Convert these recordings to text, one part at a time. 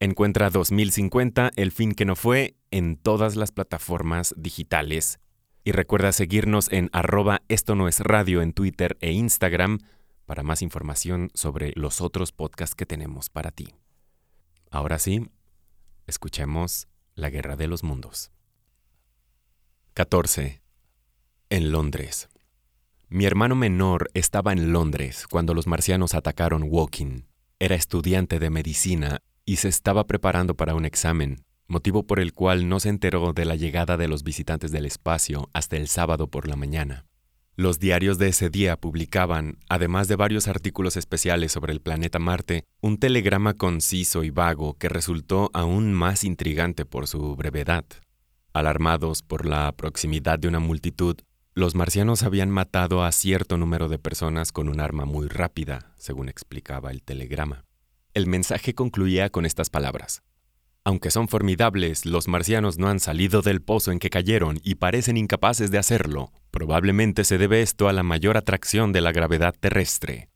Encuentra 2050, el fin que no fue, en todas las plataformas digitales. Y recuerda seguirnos en arroba esto no es radio en Twitter e Instagram para más información sobre los otros podcasts que tenemos para ti. Ahora sí, escuchemos La Guerra de los Mundos. 14. En Londres. Mi hermano menor estaba en Londres cuando los marcianos atacaron Woking. Era estudiante de medicina y se estaba preparando para un examen, motivo por el cual no se enteró de la llegada de los visitantes del espacio hasta el sábado por la mañana. Los diarios de ese día publicaban, además de varios artículos especiales sobre el planeta Marte, un telegrama conciso y vago que resultó aún más intrigante por su brevedad. Alarmados por la proximidad de una multitud, los marcianos habían matado a cierto número de personas con un arma muy rápida, según explicaba el telegrama. El mensaje concluía con estas palabras. Aunque son formidables, los marcianos no han salido del pozo en que cayeron y parecen incapaces de hacerlo. Probablemente se debe esto a la mayor atracción de la gravedad terrestre.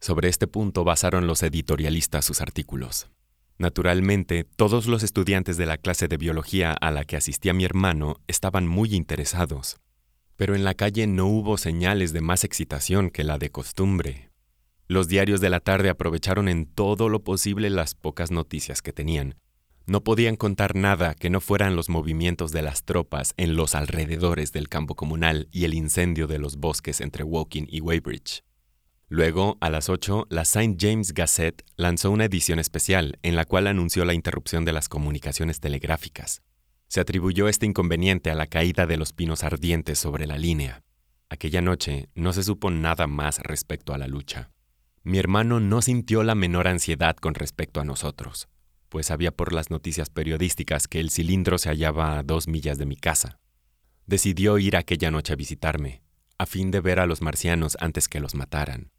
Sobre este punto basaron los editorialistas sus artículos. Naturalmente, todos los estudiantes de la clase de biología a la que asistía mi hermano estaban muy interesados. Pero en la calle no hubo señales de más excitación que la de costumbre. Los diarios de la tarde aprovecharon en todo lo posible las pocas noticias que tenían. No podían contar nada que no fueran los movimientos de las tropas en los alrededores del campo comunal y el incendio de los bosques entre Woking y Weybridge. Luego, a las 8, la St. James Gazette lanzó una edición especial en la cual anunció la interrupción de las comunicaciones telegráficas. Se atribuyó este inconveniente a la caída de los pinos ardientes sobre la línea. Aquella noche no se supo nada más respecto a la lucha. Mi hermano no sintió la menor ansiedad con respecto a nosotros, pues sabía por las noticias periodísticas que el cilindro se hallaba a dos millas de mi casa. Decidió ir aquella noche a visitarme, a fin de ver a los marcianos antes que los mataran.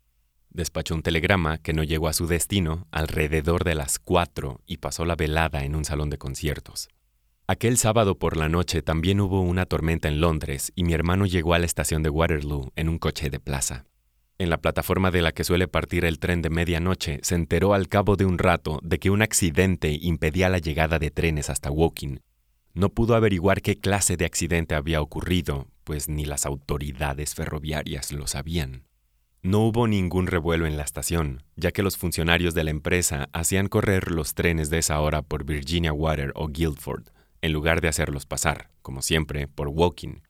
Despachó un telegrama que no llegó a su destino alrededor de las cuatro y pasó la velada en un salón de conciertos. Aquel sábado por la noche también hubo una tormenta en Londres y mi hermano llegó a la estación de Waterloo en un coche de plaza. En la plataforma de la que suele partir el tren de medianoche, se enteró al cabo de un rato de que un accidente impedía la llegada de trenes hasta Woking. No pudo averiguar qué clase de accidente había ocurrido, pues ni las autoridades ferroviarias lo sabían. No hubo ningún revuelo en la estación, ya que los funcionarios de la empresa hacían correr los trenes de esa hora por Virginia Water o Guildford, en lugar de hacerlos pasar, como siempre, por Woking.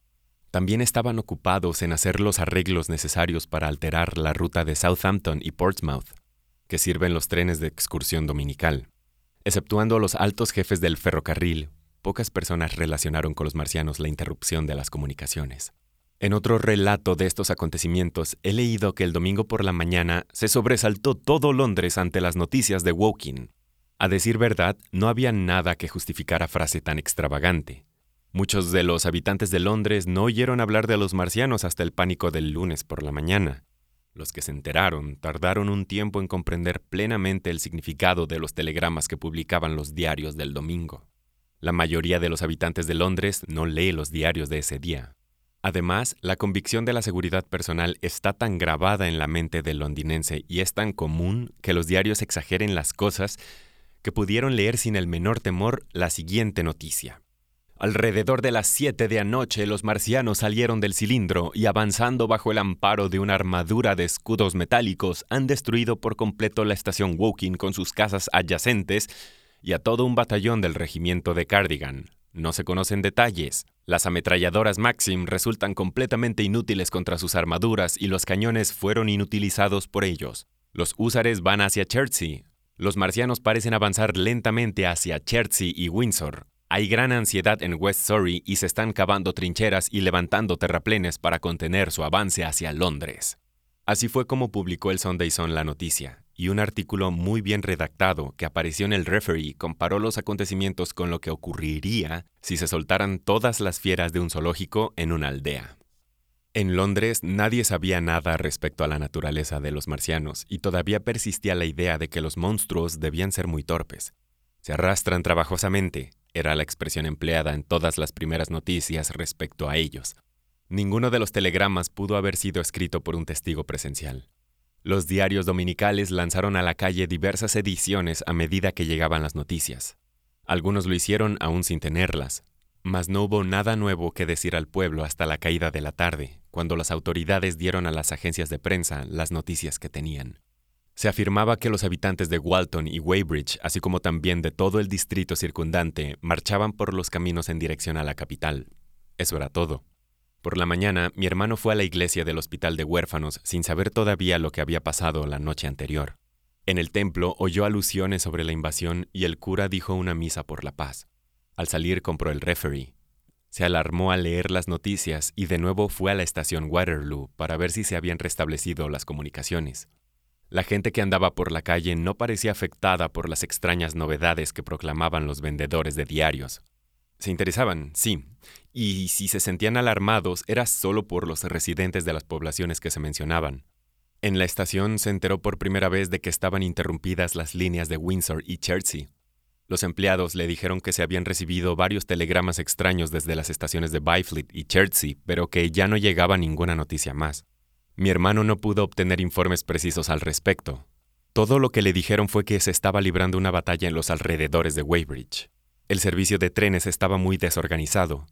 También estaban ocupados en hacer los arreglos necesarios para alterar la ruta de Southampton y Portsmouth, que sirven los trenes de excursión dominical. Exceptuando a los altos jefes del ferrocarril, pocas personas relacionaron con los marcianos la interrupción de las comunicaciones. En otro relato de estos acontecimientos, he leído que el domingo por la mañana se sobresaltó todo Londres ante las noticias de Woking. A decir verdad, no había nada que justificara frase tan extravagante. Muchos de los habitantes de Londres no oyeron hablar de los marcianos hasta el pánico del lunes por la mañana. Los que se enteraron tardaron un tiempo en comprender plenamente el significado de los telegramas que publicaban los diarios del domingo. La mayoría de los habitantes de Londres no lee los diarios de ese día. Además, la convicción de la seguridad personal está tan grabada en la mente del londinense y es tan común que los diarios exageren las cosas que pudieron leer sin el menor temor la siguiente noticia. Alrededor de las siete de anoche los marcianos salieron del cilindro y avanzando bajo el amparo de una armadura de escudos metálicos han destruido por completo la estación Woking con sus casas adyacentes y a todo un batallón del regimiento de Cardigan. No se conocen detalles. Las ametralladoras Maxim resultan completamente inútiles contra sus armaduras y los cañones fueron inutilizados por ellos. Los húsares van hacia Chertsey. Los marcianos parecen avanzar lentamente hacia Chertsey y Windsor. Hay gran ansiedad en West Surrey y se están cavando trincheras y levantando terraplenes para contener su avance hacia Londres. Así fue como publicó el Sunday Sun la noticia, y un artículo muy bien redactado que apareció en el Referee comparó los acontecimientos con lo que ocurriría si se soltaran todas las fieras de un zoológico en una aldea. En Londres nadie sabía nada respecto a la naturaleza de los marcianos y todavía persistía la idea de que los monstruos debían ser muy torpes. Se arrastran trabajosamente, era la expresión empleada en todas las primeras noticias respecto a ellos. Ninguno de los telegramas pudo haber sido escrito por un testigo presencial. Los diarios dominicales lanzaron a la calle diversas ediciones a medida que llegaban las noticias. Algunos lo hicieron aún sin tenerlas, mas no hubo nada nuevo que decir al pueblo hasta la caída de la tarde, cuando las autoridades dieron a las agencias de prensa las noticias que tenían. Se afirmaba que los habitantes de Walton y Weybridge, así como también de todo el distrito circundante, marchaban por los caminos en dirección a la capital. Eso era todo. Por la mañana, mi hermano fue a la iglesia del hospital de huérfanos sin saber todavía lo que había pasado la noche anterior. En el templo oyó alusiones sobre la invasión y el cura dijo una misa por la paz. Al salir compró el referee. Se alarmó al leer las noticias y de nuevo fue a la estación Waterloo para ver si se habían restablecido las comunicaciones. La gente que andaba por la calle no parecía afectada por las extrañas novedades que proclamaban los vendedores de diarios. Se interesaban, sí, y si se sentían alarmados era solo por los residentes de las poblaciones que se mencionaban. En la estación se enteró por primera vez de que estaban interrumpidas las líneas de Windsor y Chertsey, los empleados le dijeron que se habían recibido varios telegramas extraños desde las estaciones de Byfleet y Chertsey, pero que ya no llegaba ninguna noticia más. Mi hermano no pudo obtener informes precisos al respecto. Todo lo que le dijeron fue que se estaba librando una batalla en los alrededores de Weybridge. El servicio de trenes estaba muy desorganizado.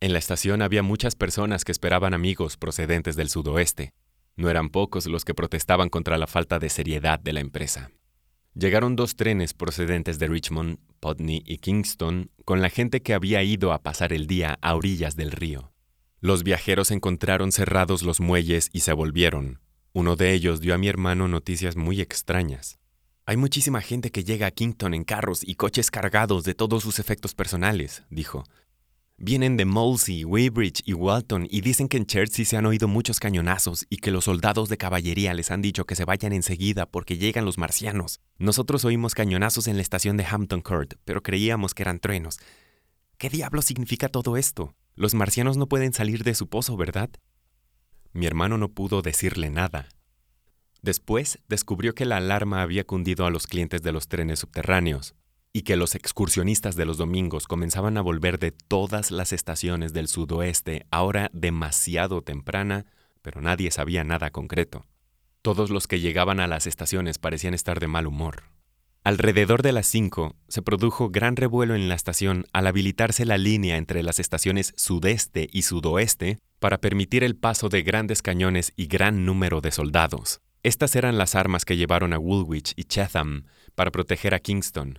En la estación había muchas personas que esperaban amigos procedentes del sudoeste. No eran pocos los que protestaban contra la falta de seriedad de la empresa. Llegaron dos trenes procedentes de Richmond, Putney y Kingston con la gente que había ido a pasar el día a orillas del río. Los viajeros encontraron cerrados los muelles y se volvieron. Uno de ellos dio a mi hermano noticias muy extrañas. Hay muchísima gente que llega a Kingston en carros y coches cargados de todos sus efectos personales, dijo. Vienen de Molesey, Weybridge y Walton y dicen que en Chertsey se han oído muchos cañonazos y que los soldados de caballería les han dicho que se vayan enseguida porque llegan los marcianos. Nosotros oímos cañonazos en la estación de Hampton Court, pero creíamos que eran truenos. ¿Qué diablo significa todo esto? Los marcianos no pueden salir de su pozo, ¿verdad? Mi hermano no pudo decirle nada. Después descubrió que la alarma había cundido a los clientes de los trenes subterráneos, y que los excursionistas de los domingos comenzaban a volver de todas las estaciones del sudoeste a hora demasiado temprana, pero nadie sabía nada concreto. Todos los que llegaban a las estaciones parecían estar de mal humor. Alrededor de las cinco se produjo gran revuelo en la estación al habilitarse la línea entre las estaciones sudeste y sudoeste para permitir el paso de grandes cañones y gran número de soldados. Estas eran las armas que llevaron a Woolwich y Chatham para proteger a Kingston,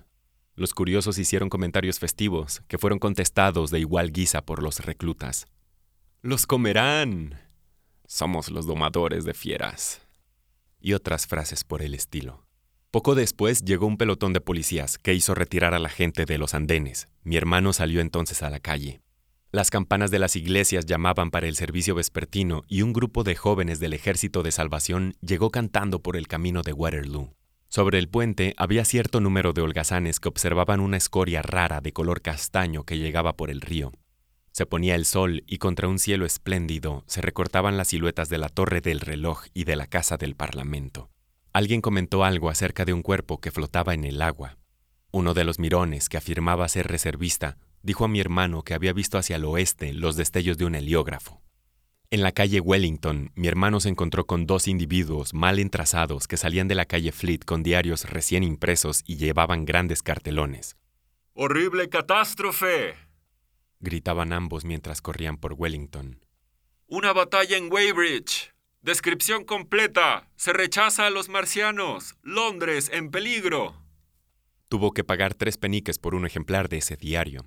los curiosos hicieron comentarios festivos, que fueron contestados de igual guisa por los reclutas. ¡Los comerán! Somos los domadores de fieras. Y otras frases por el estilo. Poco después llegó un pelotón de policías que hizo retirar a la gente de los andenes. Mi hermano salió entonces a la calle. Las campanas de las iglesias llamaban para el servicio vespertino y un grupo de jóvenes del Ejército de Salvación llegó cantando por el camino de Waterloo. Sobre el puente había cierto número de holgazanes que observaban una escoria rara de color castaño que llegaba por el río. Se ponía el sol y contra un cielo espléndido se recortaban las siluetas de la torre del reloj y de la casa del Parlamento. Alguien comentó algo acerca de un cuerpo que flotaba en el agua. Uno de los mirones, que afirmaba ser reservista, dijo a mi hermano que había visto hacia el oeste los destellos de un heliógrafo. En la calle Wellington, mi hermano se encontró con dos individuos mal entrazados que salían de la calle Fleet con diarios recién impresos y llevaban grandes cartelones. ¡Horrible catástrofe! gritaban ambos mientras corrían por Wellington. Una batalla en Weybridge. Descripción completa. Se rechaza a los marcianos. Londres en peligro. Tuvo que pagar tres peniques por un ejemplar de ese diario.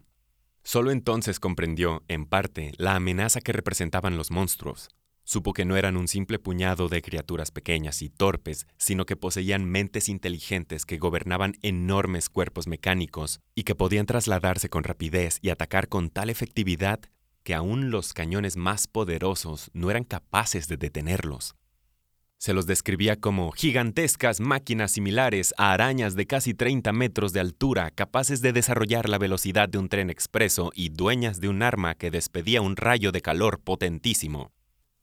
Solo entonces comprendió, en parte, la amenaza que representaban los monstruos. Supo que no eran un simple puñado de criaturas pequeñas y torpes, sino que poseían mentes inteligentes que gobernaban enormes cuerpos mecánicos y que podían trasladarse con rapidez y atacar con tal efectividad que aún los cañones más poderosos no eran capaces de detenerlos. Se los describía como gigantescas máquinas similares a arañas de casi 30 metros de altura, capaces de desarrollar la velocidad de un tren expreso y dueñas de un arma que despedía un rayo de calor potentísimo.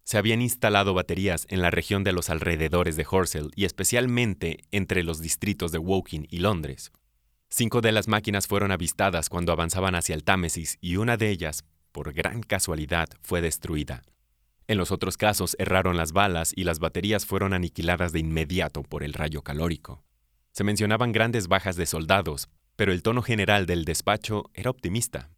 Se habían instalado baterías en la región de los alrededores de Horsell y especialmente entre los distritos de Woking y Londres. Cinco de las máquinas fueron avistadas cuando avanzaban hacia el Támesis y una de ellas, por gran casualidad, fue destruida. En los otros casos erraron las balas y las baterías fueron aniquiladas de inmediato por el rayo calórico. Se mencionaban grandes bajas de soldados, pero el tono general del despacho era optimista.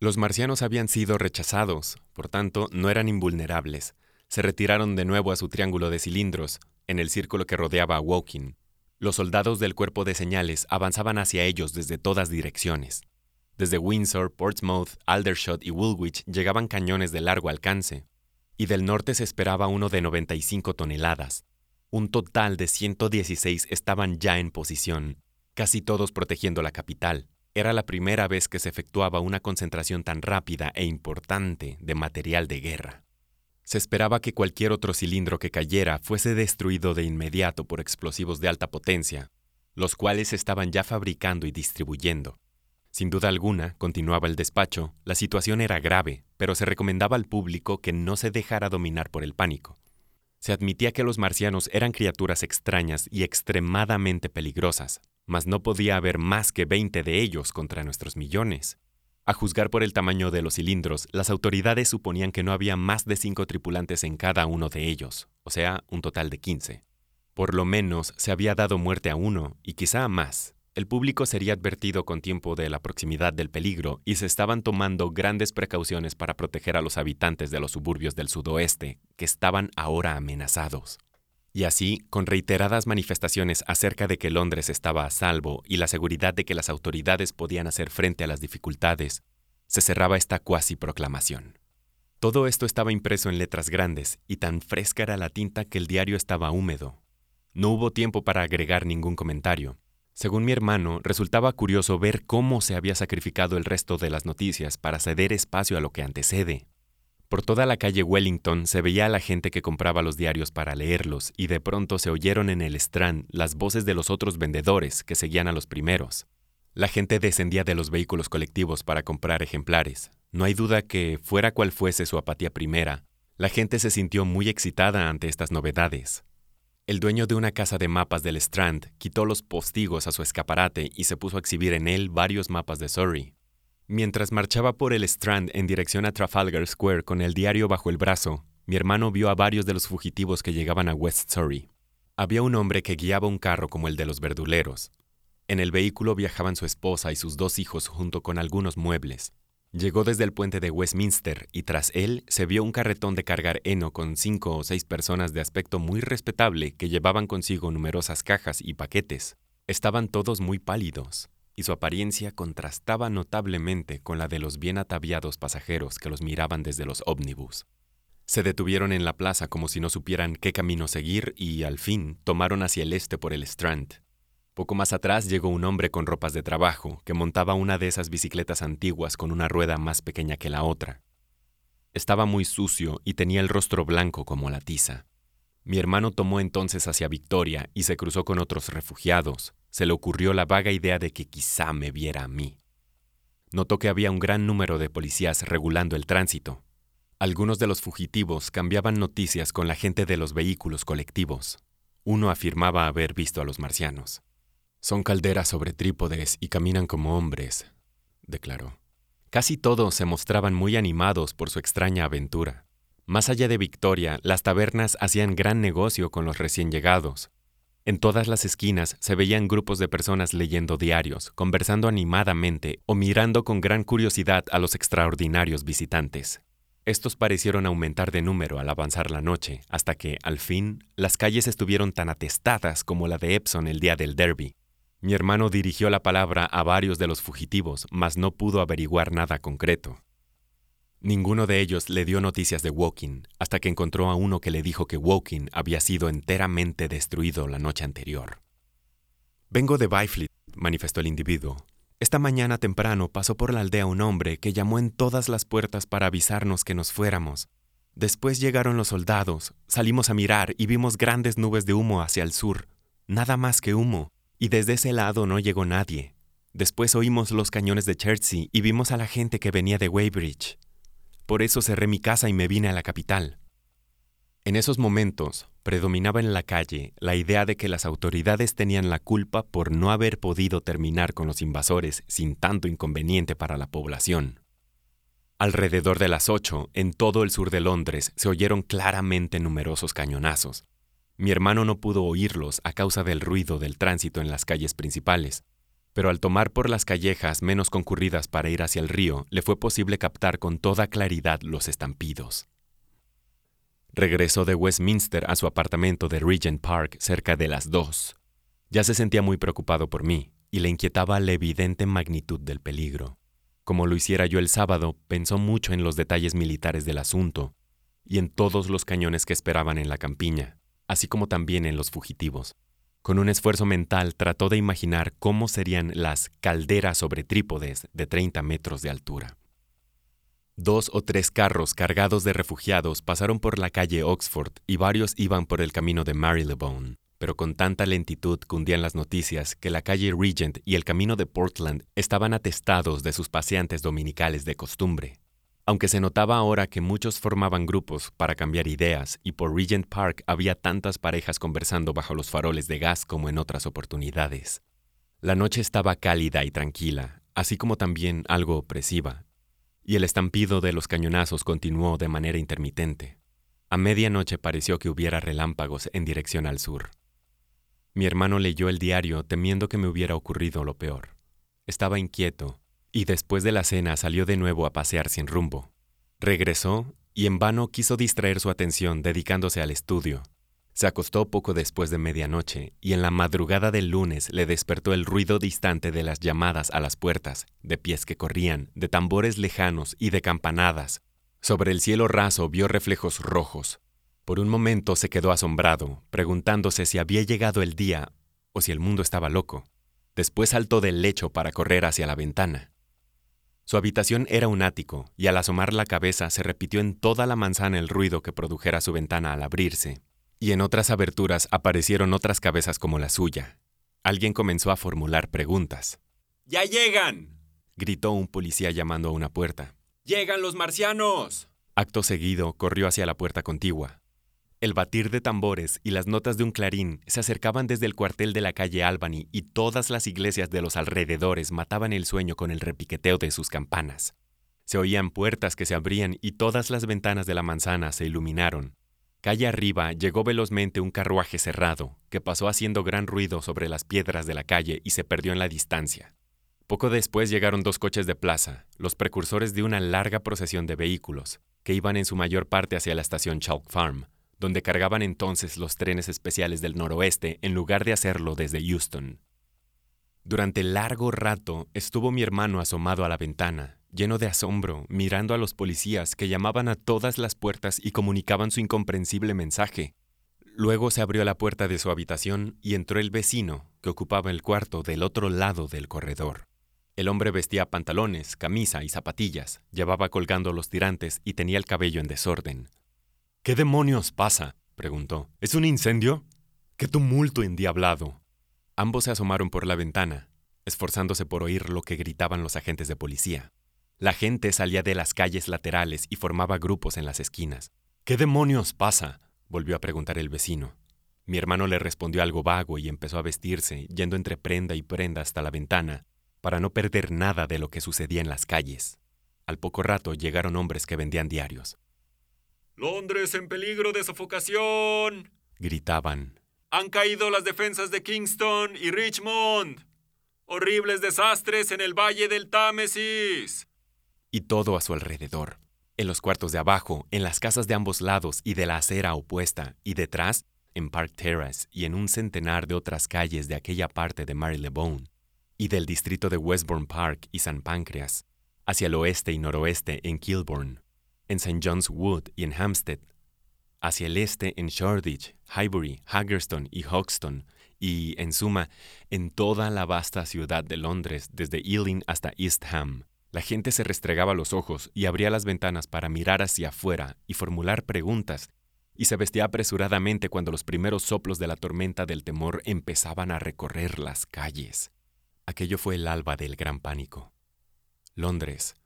Los marcianos habían sido rechazados, por tanto no eran invulnerables. Se retiraron de nuevo a su triángulo de cilindros, en el círculo que rodeaba a Woking. Los soldados del cuerpo de señales avanzaban hacia ellos desde todas direcciones. Desde Windsor, Portsmouth, Aldershot y Woolwich llegaban cañones de largo alcance, y del norte se esperaba uno de 95 toneladas. Un total de 116 estaban ya en posición, casi todos protegiendo la capital. Era la primera vez que se efectuaba una concentración tan rápida e importante de material de guerra. Se esperaba que cualquier otro cilindro que cayera fuese destruido de inmediato por explosivos de alta potencia, los cuales estaban ya fabricando y distribuyendo. Sin duda alguna, continuaba el despacho, la situación era grave, pero se recomendaba al público que no se dejara dominar por el pánico. Se admitía que los marcianos eran criaturas extrañas y extremadamente peligrosas, mas no podía haber más que 20 de ellos contra nuestros millones. A juzgar por el tamaño de los cilindros, las autoridades suponían que no había más de cinco tripulantes en cada uno de ellos, o sea, un total de 15. Por lo menos se había dado muerte a uno, y quizá a más, el público sería advertido con tiempo de la proximidad del peligro y se estaban tomando grandes precauciones para proteger a los habitantes de los suburbios del sudoeste, que estaban ahora amenazados. Y así, con reiteradas manifestaciones acerca de que Londres estaba a salvo y la seguridad de que las autoridades podían hacer frente a las dificultades, se cerraba esta cuasi proclamación. Todo esto estaba impreso en letras grandes y tan fresca era la tinta que el diario estaba húmedo. No hubo tiempo para agregar ningún comentario, según mi hermano, resultaba curioso ver cómo se había sacrificado el resto de las noticias para ceder espacio a lo que antecede. Por toda la calle Wellington se veía a la gente que compraba los diarios para leerlos y de pronto se oyeron en el Strand las voces de los otros vendedores que seguían a los primeros. La gente descendía de los vehículos colectivos para comprar ejemplares. No hay duda que, fuera cual fuese su apatía primera, la gente se sintió muy excitada ante estas novedades. El dueño de una casa de mapas del Strand quitó los postigos a su escaparate y se puso a exhibir en él varios mapas de Surrey. Mientras marchaba por el Strand en dirección a Trafalgar Square con el diario bajo el brazo, mi hermano vio a varios de los fugitivos que llegaban a West Surrey. Había un hombre que guiaba un carro como el de los verduleros. En el vehículo viajaban su esposa y sus dos hijos junto con algunos muebles. Llegó desde el puente de Westminster y tras él se vio un carretón de cargar heno con cinco o seis personas de aspecto muy respetable que llevaban consigo numerosas cajas y paquetes. Estaban todos muy pálidos, y su apariencia contrastaba notablemente con la de los bien ataviados pasajeros que los miraban desde los ómnibus. Se detuvieron en la plaza como si no supieran qué camino seguir y, al fin, tomaron hacia el este por el Strand. Poco más atrás llegó un hombre con ropas de trabajo, que montaba una de esas bicicletas antiguas con una rueda más pequeña que la otra. Estaba muy sucio y tenía el rostro blanco como la tiza. Mi hermano tomó entonces hacia Victoria y se cruzó con otros refugiados. Se le ocurrió la vaga idea de que quizá me viera a mí. Notó que había un gran número de policías regulando el tránsito. Algunos de los fugitivos cambiaban noticias con la gente de los vehículos colectivos. Uno afirmaba haber visto a los marcianos. Son calderas sobre trípodes y caminan como hombres, declaró. Casi todos se mostraban muy animados por su extraña aventura. Más allá de Victoria, las tabernas hacían gran negocio con los recién llegados. En todas las esquinas se veían grupos de personas leyendo diarios, conversando animadamente o mirando con gran curiosidad a los extraordinarios visitantes. Estos parecieron aumentar de número al avanzar la noche, hasta que, al fin, las calles estuvieron tan atestadas como la de Epsom el día del Derby. Mi hermano dirigió la palabra a varios de los fugitivos, mas no pudo averiguar nada concreto. Ninguno de ellos le dio noticias de Woking, hasta que encontró a uno que le dijo que Woking había sido enteramente destruido la noche anterior. Vengo de Byfleet, manifestó el individuo. Esta mañana temprano pasó por la aldea un hombre que llamó en todas las puertas para avisarnos que nos fuéramos. Después llegaron los soldados, salimos a mirar y vimos grandes nubes de humo hacia el sur, nada más que humo, y desde ese lado no llegó nadie. Después oímos los cañones de Chertsey y vimos a la gente que venía de Weybridge. Por eso cerré mi casa y me vine a la capital. En esos momentos predominaba en la calle la idea de que las autoridades tenían la culpa por no haber podido terminar con los invasores sin tanto inconveniente para la población. Alrededor de las ocho, en todo el sur de Londres, se oyeron claramente numerosos cañonazos. Mi hermano no pudo oírlos a causa del ruido del tránsito en las calles principales, pero al tomar por las callejas menos concurridas para ir hacia el río, le fue posible captar con toda claridad los estampidos. Regresó de Westminster a su apartamento de Regent Park cerca de las dos. Ya se sentía muy preocupado por mí y le inquietaba la evidente magnitud del peligro. Como lo hiciera yo el sábado, pensó mucho en los detalles militares del asunto y en todos los cañones que esperaban en la campiña, así como también en los fugitivos. Con un esfuerzo mental trató de imaginar cómo serían las calderas sobre trípodes de 30 metros de altura. Dos o tres carros cargados de refugiados pasaron por la calle Oxford y varios iban por el camino de Marylebone, pero con tanta lentitud cundían las noticias que la calle Regent y el camino de Portland estaban atestados de sus paseantes dominicales de costumbre. Aunque se notaba ahora que muchos formaban grupos para cambiar ideas y por Regent Park había tantas parejas conversando bajo los faroles de gas como en otras oportunidades. La noche estaba cálida y tranquila, así como también algo opresiva, y el estampido de los cañonazos continuó de manera intermitente. A medianoche pareció que hubiera relámpagos en dirección al sur. Mi hermano leyó el diario temiendo que me hubiera ocurrido lo peor. Estaba inquieto, y después de la cena salió de nuevo a pasear sin rumbo. Regresó y en vano quiso distraer su atención dedicándose al estudio, se acostó poco después de medianoche y en la madrugada del lunes le despertó el ruido distante de las llamadas a las puertas, de pies que corrían, de tambores lejanos y de campanadas. Sobre el cielo raso vio reflejos rojos. Por un momento se quedó asombrado, preguntándose si había llegado el día o si el mundo estaba loco. Después saltó del lecho para correr hacia la ventana. Su habitación era un ático, y al asomar la cabeza se repitió en toda la manzana el ruido que produjera su ventana al abrirse y en otras aberturas aparecieron otras cabezas como la suya. Alguien comenzó a formular preguntas. ¡Ya llegan! gritó un policía llamando a una puerta. ¡Llegan los marcianos! Acto seguido corrió hacia la puerta contigua. El batir de tambores y las notas de un clarín se acercaban desde el cuartel de la calle Albany y todas las iglesias de los alrededores mataban el sueño con el repiqueteo de sus campanas. Se oían puertas que se abrían y todas las ventanas de la manzana se iluminaron. Calle arriba llegó velozmente un carruaje cerrado, que pasó haciendo gran ruido sobre las piedras de la calle y se perdió en la distancia. Poco después llegaron dos coches de plaza, los precursores de una larga procesión de vehículos, que iban en su mayor parte hacia la estación Chalk Farm, donde cargaban entonces los trenes especiales del noroeste en lugar de hacerlo desde Houston. Durante largo rato estuvo mi hermano asomado a la ventana, lleno de asombro, mirando a los policías que llamaban a todas las puertas y comunicaban su incomprensible mensaje. Luego se abrió la puerta de su habitación y entró el vecino, que ocupaba el cuarto del otro lado del corredor. El hombre vestía pantalones, camisa y zapatillas, llevaba colgando los tirantes y tenía el cabello en desorden. ¿Qué demonios pasa? preguntó. ¿Es un incendio? ¡Qué tumulto endiablado! Ambos se asomaron por la ventana, esforzándose por oír lo que gritaban los agentes de policía. La gente salía de las calles laterales y formaba grupos en las esquinas. ¿Qué demonios pasa? volvió a preguntar el vecino. Mi hermano le respondió algo vago y empezó a vestirse, yendo entre prenda y prenda hasta la ventana, para no perder nada de lo que sucedía en las calles. Al poco rato llegaron hombres que vendían diarios. Londres en peligro de sofocación. gritaban. Han caído las defensas de Kingston y Richmond. Horribles desastres en el Valle del Támesis y todo a su alrededor. En los cuartos de abajo, en las casas de ambos lados y de la acera opuesta, y detrás, en Park Terrace y en un centenar de otras calles de aquella parte de Marylebone, y del distrito de Westbourne Park y San Pancras, hacia el oeste y noroeste en Kilburn, en St. John's Wood y en Hampstead, hacia el este en Shoreditch, Highbury, Haggerston y Hoxton, y, en suma, en toda la vasta ciudad de Londres, desde Ealing hasta East Ham La gente se restregaba los ojos y abría las ventanas para mirar hacia afuera y formular preguntas, y se vestía apresuradamente cuando los primeros soplos de la tormenta del temor empezaban a recorrer las calles. Aquello fue el alba del gran pánico. Londres,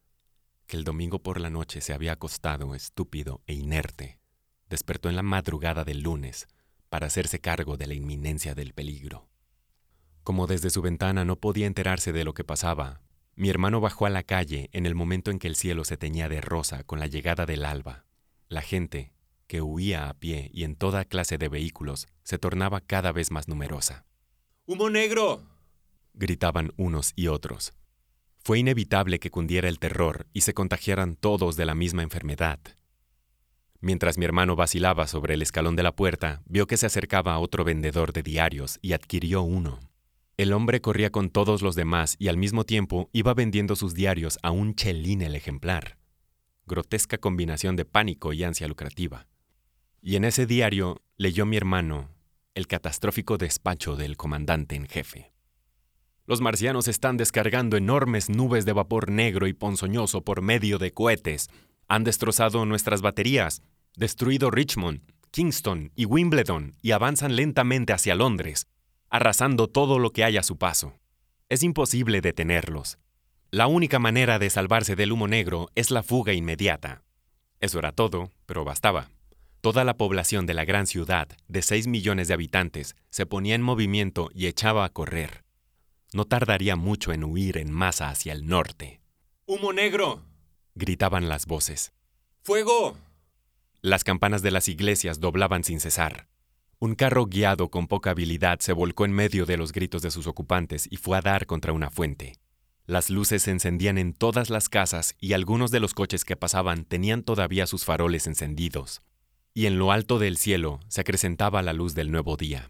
que el domingo por la noche se había acostado estúpido e inerte, despertó en la madrugada del lunes para hacerse cargo de la inminencia del peligro. Como desde su ventana no podía enterarse de lo que pasaba, mi hermano bajó a la calle en el momento en que el cielo se teñía de rosa con la llegada del alba. La gente, que huía a pie y en toda clase de vehículos, se tornaba cada vez más numerosa. ¡Humo negro! gritaban unos y otros. Fue inevitable que cundiera el terror y se contagiaran todos de la misma enfermedad. Mientras mi hermano vacilaba sobre el escalón de la puerta, vio que se acercaba otro vendedor de diarios y adquirió uno. El hombre corría con todos los demás y al mismo tiempo iba vendiendo sus diarios a un chelín el ejemplar. Grotesca combinación de pánico y ansia lucrativa. Y en ese diario leyó mi hermano el catastrófico despacho del comandante en jefe. Los marcianos están descargando enormes nubes de vapor negro y ponzoñoso por medio de cohetes. Han destrozado nuestras baterías, destruido Richmond, Kingston y Wimbledon y avanzan lentamente hacia Londres arrasando todo lo que hay a su paso. Es imposible detenerlos. La única manera de salvarse del humo negro es la fuga inmediata. Eso era todo, pero bastaba. Toda la población de la gran ciudad, de 6 millones de habitantes, se ponía en movimiento y echaba a correr. No tardaría mucho en huir en masa hacia el norte. ¡Humo negro! gritaban las voces. ¡Fuego! Las campanas de las iglesias doblaban sin cesar. Un carro guiado con poca habilidad se volcó en medio de los gritos de sus ocupantes y fue a dar contra una fuente. Las luces se encendían en todas las casas y algunos de los coches que pasaban tenían todavía sus faroles encendidos. Y en lo alto del cielo se acrecentaba la luz del nuevo día.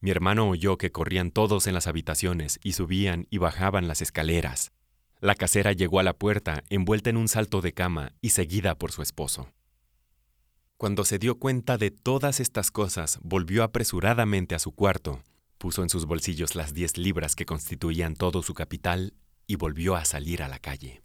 Mi hermano oyó que corrían todos en las habitaciones y subían y bajaban las escaleras. La casera llegó a la puerta envuelta en un salto de cama y seguida por su esposo. Cuando se dio cuenta de todas estas cosas, volvió apresuradamente a su cuarto, puso en sus bolsillos las diez libras que constituían todo su capital y volvió a salir a la calle.